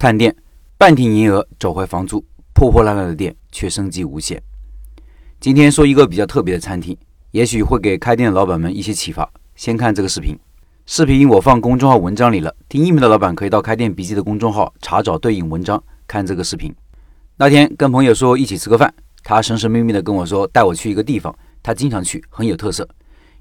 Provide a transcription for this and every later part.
探店，半天营业额找回房租，破破烂烂的店却生机无限。今天说一个比较特别的餐厅，也许会给开店的老板们一些启发。先看这个视频，视频我放公众号文章里了，听音频的老板可以到开店笔记的公众号查找对应文章看这个视频。那天跟朋友说一起吃个饭，他神神秘秘的跟我说带我去一个地方，他经常去，很有特色。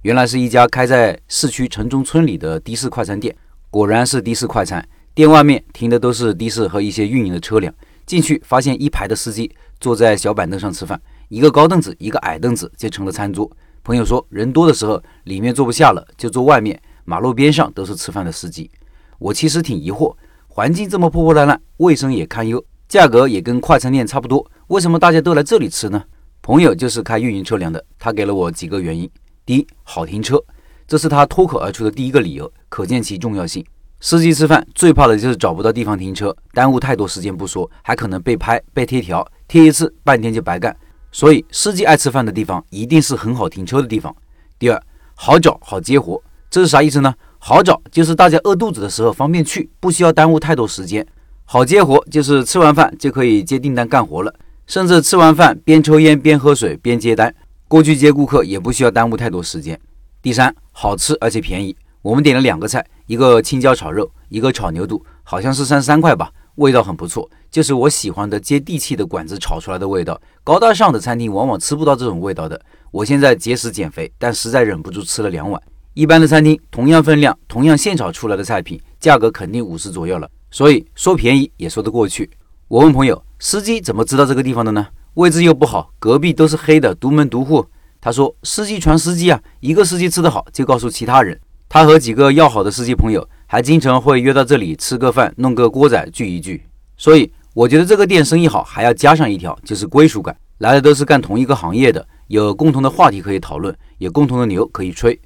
原来是一家开在市区城中村里的的士快餐店，果然是的士快餐。店外面停的都是的士和一些运营的车辆，进去发现一排的司机坐在小板凳上吃饭，一个高凳子，一个矮凳子就成了餐桌。朋友说，人多的时候里面坐不下了，就坐外面，马路边上都是吃饭的司机。我其实挺疑惑，环境这么破破烂烂，卫生也堪忧，价格也跟快餐店差不多，为什么大家都来这里吃呢？朋友就是开运营车辆的，他给了我几个原因：第一，好停车，这是他脱口而出的第一个理由，可见其重要性。司机吃饭最怕的就是找不到地方停车，耽误太多时间不说，还可能被拍、被贴条，贴一次半天就白干。所以，司机爱吃饭的地方一定是很好停车的地方。第二，好找好接活，这是啥意思呢？好找就是大家饿肚子的时候方便去，不需要耽误太多时间；好接活就是吃完饭就可以接订单干活了，甚至吃完饭边抽烟边喝水边接单，过去接顾客也不需要耽误太多时间。第三，好吃而且便宜。我们点了两个菜，一个青椒炒肉，一个炒牛肚，好像是三十三块吧，味道很不错，就是我喜欢的接地气的馆子炒出来的味道。高大上的餐厅往往吃不到这种味道的。我现在节食减肥，但实在忍不住吃了两碗。一般的餐厅同样分量、同样现炒出来的菜品，价格肯定五十左右了，所以说便宜也说得过去。我问朋友，司机怎么知道这个地方的呢？位置又不好，隔壁都是黑的，独门独户。他说，司机传司机啊，一个司机吃得好，就告诉其他人。他和几个要好的司机朋友还经常会约到这里吃个饭，弄个锅仔聚一聚。所以我觉得这个店生意好，还要加上一条，就是归属感。来的都是干同一个行业的，有共同的话题可以讨论，有共同的牛可以吹。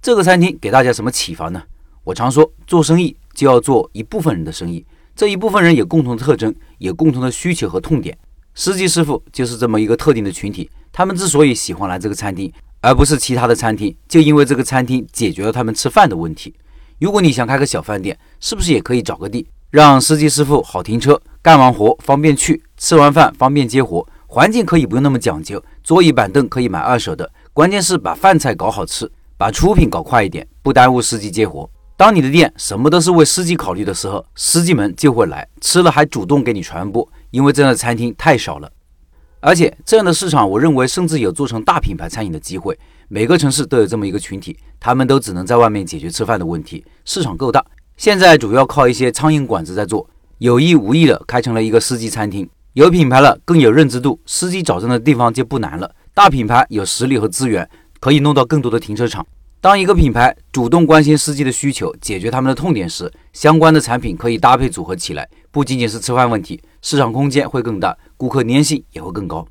这个餐厅给大家什么启发呢？我常说，做生意就要做一部分人的生意，这一部分人有共同的特征，有共同的需求和痛点。司机师傅就是这么一个特定的群体，他们之所以喜欢来这个餐厅。而不是其他的餐厅，就因为这个餐厅解决了他们吃饭的问题。如果你想开个小饭店，是不是也可以找个地，让司机师傅好停车，干完活方便去，吃完饭方便接活，环境可以不用那么讲究，桌椅板凳可以买二手的，关键是把饭菜搞好吃，把出品搞快一点，不耽误司机接活。当你的店什么都是为司机考虑的时候，司机们就会来吃了，还主动给你传播，因为这样的餐厅太少了。而且这样的市场，我认为甚至有做成大品牌餐饮的机会。每个城市都有这么一个群体，他们都只能在外面解决吃饭的问题，市场够大。现在主要靠一些苍蝇馆子在做，有意无意的开成了一个司机餐厅。有品牌了，更有认知度，司机找上的地方就不难了。大品牌有实力和资源，可以弄到更多的停车场。当一个品牌主动关心司机的需求，解决他们的痛点时，相关的产品可以搭配组合起来，不仅仅是吃饭问题，市场空间会更大。顾客粘性也会更高。